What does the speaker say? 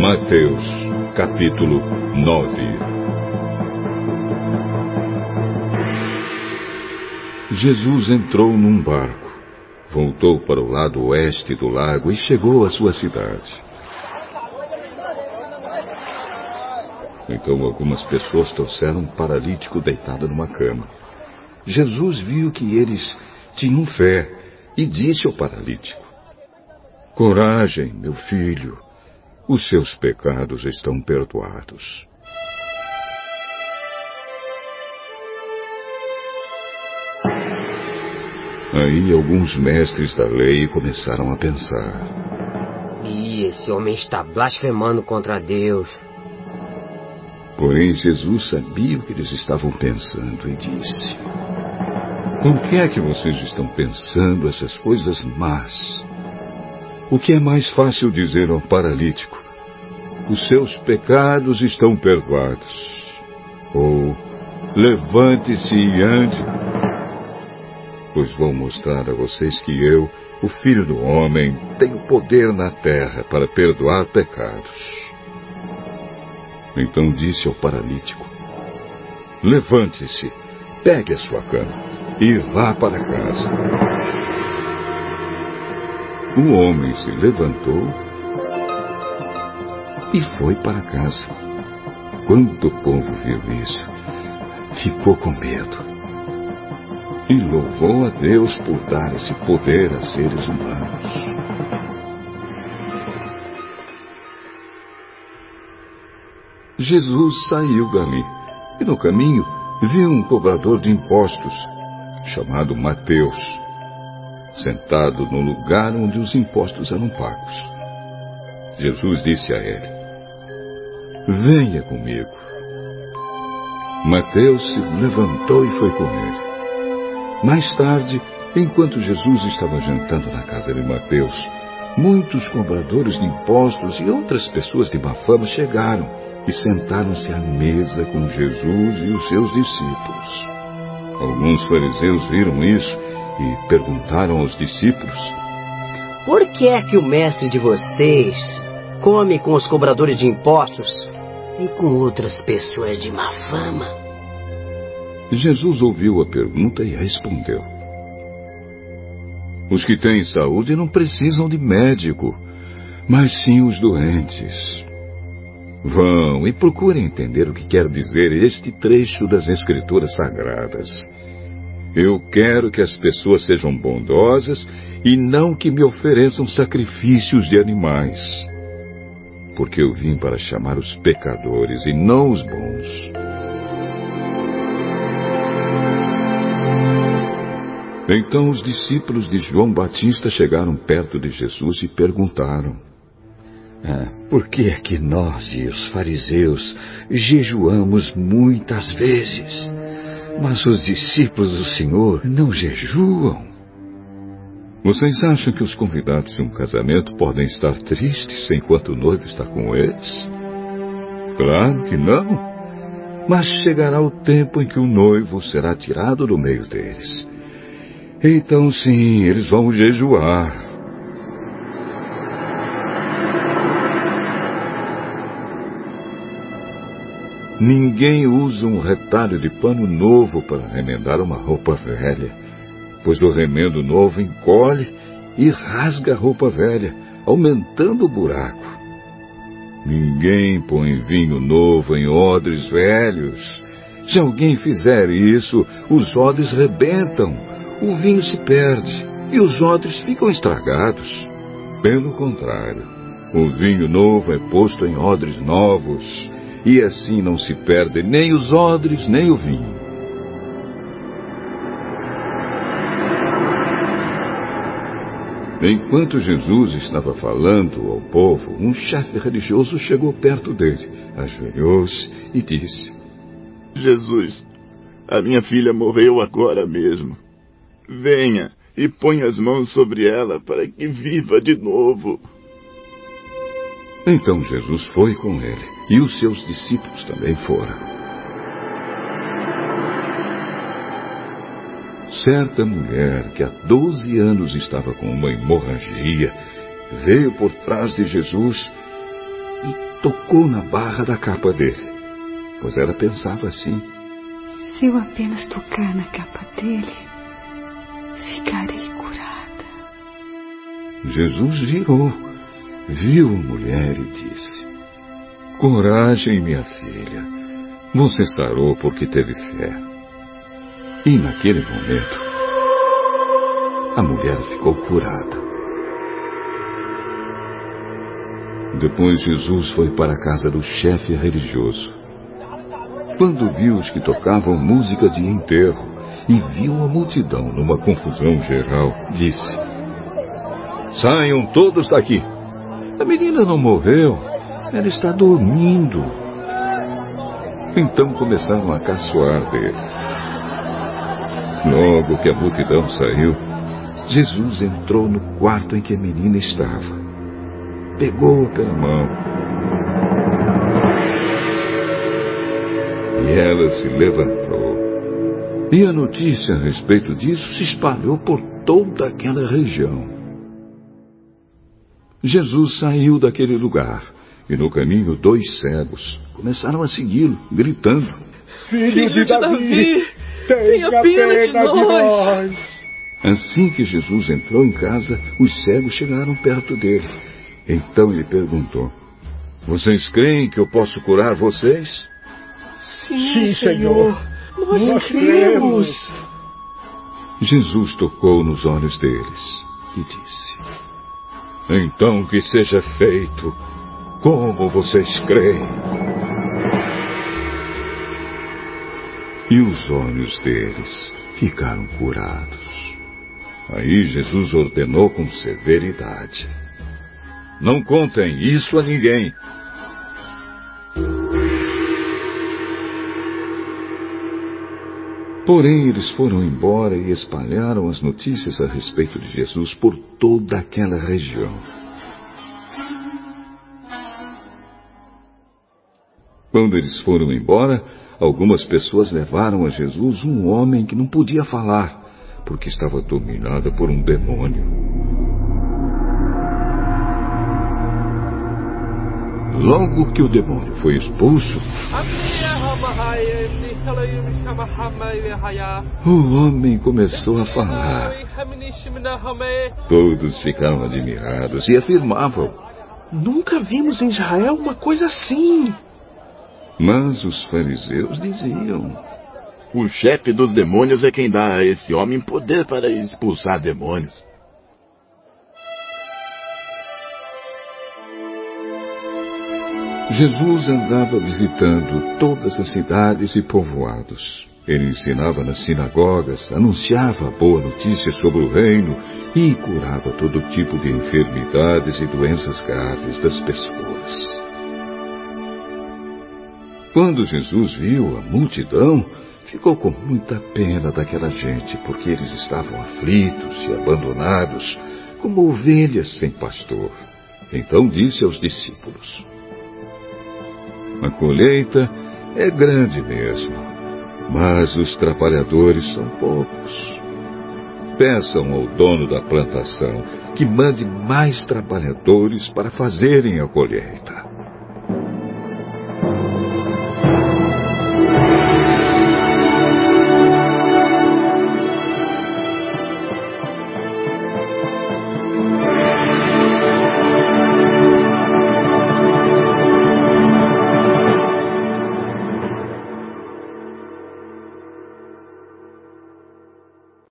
Mateus, capítulo 9 Jesus entrou num barco, voltou para o lado oeste do lago e chegou à sua cidade. Então algumas pessoas trouxeram um paralítico deitado numa cama. Jesus viu que eles tinham fé e disse ao paralítico: Coragem, meu filho, os seus pecados estão perdoados. Aí alguns mestres da lei começaram a pensar. E esse homem está blasfemando contra Deus. Porém, Jesus sabia o que eles estavam pensando e disse: Por que é que vocês estão pensando essas coisas más? O que é mais fácil dizer ao paralítico? Os seus pecados estão perdoados. Ou levante-se e ande. Pois vou mostrar a vocês que eu, o Filho do Homem, tenho poder na terra para perdoar pecados. Então disse ao paralítico: Levante-se, pegue a sua cama e vá para casa. O homem se levantou e foi para casa. Quando o povo viu isso, ficou com medo e louvou a Deus por dar esse poder a seres humanos. Jesus saiu dali e no caminho viu um cobrador de impostos, chamado Mateus, sentado no lugar onde os impostos eram pagos. Jesus disse a ele: Venha comigo. Mateus se levantou e foi com ele. Mais tarde, enquanto Jesus estava jantando na casa de Mateus, muitos cobradores de impostos e outras pessoas de má fama chegaram e sentaram-se à mesa com Jesus e os seus discípulos. Alguns fariseus viram isso e perguntaram aos discípulos: Por que é que o mestre de vocês come com os cobradores de impostos e com outras pessoas de má fama? Jesus ouviu a pergunta e respondeu: os que têm saúde não precisam de médico, mas sim os doentes. Vão e procurem entender o que quer dizer este trecho das Escrituras Sagradas. Eu quero que as pessoas sejam bondosas e não que me ofereçam sacrifícios de animais. Porque eu vim para chamar os pecadores e não os bons. Então os discípulos de João Batista chegaram perto de Jesus e perguntaram: ah, Por que é que nós e os fariseus jejuamos muitas vezes, mas os discípulos do Senhor não jejuam? Vocês acham que os convidados de um casamento podem estar tristes enquanto o noivo está com eles? Claro que não. Mas chegará o tempo em que o noivo será tirado do meio deles. Então sim, eles vão jejuar. Ninguém usa um retalho de pano novo para remendar uma roupa velha, pois o remendo novo encolhe e rasga a roupa velha, aumentando o buraco. Ninguém põe vinho novo em odres velhos. Se alguém fizer isso, os odres rebentam o vinho se perde e os odres ficam estragados. Pelo contrário, o vinho novo é posto em odres novos, e assim não se perde nem os odres nem o vinho. Enquanto Jesus estava falando ao povo, um chefe religioso chegou perto dele, ajoelhou-se e disse: Jesus, a minha filha morreu agora mesmo Venha e ponha as mãos sobre ela para que viva de novo. Então Jesus foi com ele, e os seus discípulos também foram. Certa mulher que há doze anos estava com uma hemorragia veio por trás de Jesus e tocou na barra da capa dele, pois ela pensava assim: Se eu apenas tocar na capa dele, ficarei curada. Jesus virou, viu a mulher e disse: Coragem, minha filha, você sarou porque teve fé. E naquele momento, a mulher ficou curada. Depois Jesus foi para a casa do chefe religioso. Quando viu os que tocavam música de enterro e viu a multidão numa confusão geral, disse: Saiam todos daqui. A menina não morreu, ela está dormindo. Então começaram a caçoar dele. Logo que a multidão saiu, Jesus entrou no quarto em que a menina estava pegou-a pela mão. E ela se levantou. E a notícia a respeito disso se espalhou por toda aquela região. Jesus saiu daquele lugar e no caminho dois cegos começaram a segui-lo, gritando: Filho, Filho de, Davi, Davi tenha pena, de, nós. Assim que Jesus entrou em casa, os cegos chegaram perto dele então lhe perguntou: Vocês creem que eu posso curar vocês? Sim, Sim Senhor. Nós, nós cremos. Jesus tocou nos olhos deles e disse: Então que seja feito como vocês creem. E os olhos deles ficaram curados. Aí Jesus ordenou com severidade: não contem isso a ninguém. Porém, eles foram embora e espalharam as notícias a respeito de Jesus por toda aquela região. Quando eles foram embora, algumas pessoas levaram a Jesus um homem que não podia falar, porque estava dominado por um demônio. Logo que o demônio foi expulso, o homem começou a falar. Todos ficaram admirados e afirmavam: Nunca vimos em Israel uma coisa assim. Mas os fariseus diziam: O chefe dos demônios é quem dá a esse homem poder para expulsar demônios. Jesus andava visitando todas as cidades e povoados. Ele ensinava nas sinagogas, anunciava a boa notícia sobre o reino e curava todo tipo de enfermidades e doenças graves das pessoas. Quando Jesus viu a multidão, ficou com muita pena daquela gente, porque eles estavam aflitos e abandonados, como ovelhas sem pastor. Então disse aos discípulos: a colheita é grande mesmo, mas os trabalhadores são poucos. Peçam ao dono da plantação que mande mais trabalhadores para fazerem a colheita.